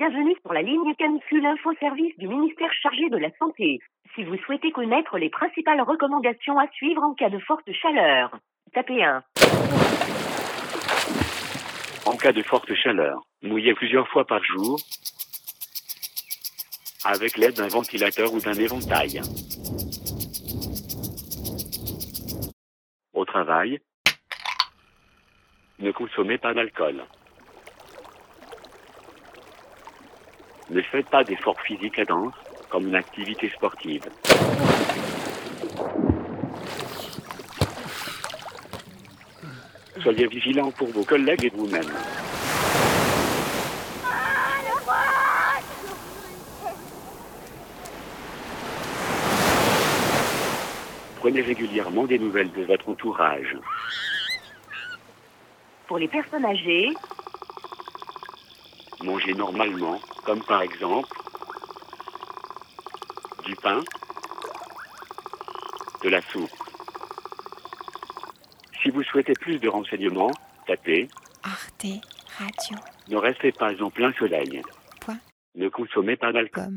Bienvenue sur la ligne Canicule Info Service du ministère chargé de la Santé. Si vous souhaitez connaître les principales recommandations à suivre en cas de forte chaleur, tapez 1. En cas de forte chaleur, mouillez plusieurs fois par jour avec l'aide d'un ventilateur ou d'un éventail. Au travail, ne consommez pas d'alcool. Ne faites pas d'efforts physiques intenses, comme une activité sportive. Soyez vigilants pour vos collègues et vous-même. Prenez régulièrement des nouvelles de votre entourage. Pour les personnes âgées, Mangez normalement, comme par exemple du pain, de la soupe. Si vous souhaitez plus de renseignements, tapez Arte Radio. Ne restez pas en plein soleil. Point. Ne consommez pas d'alcool.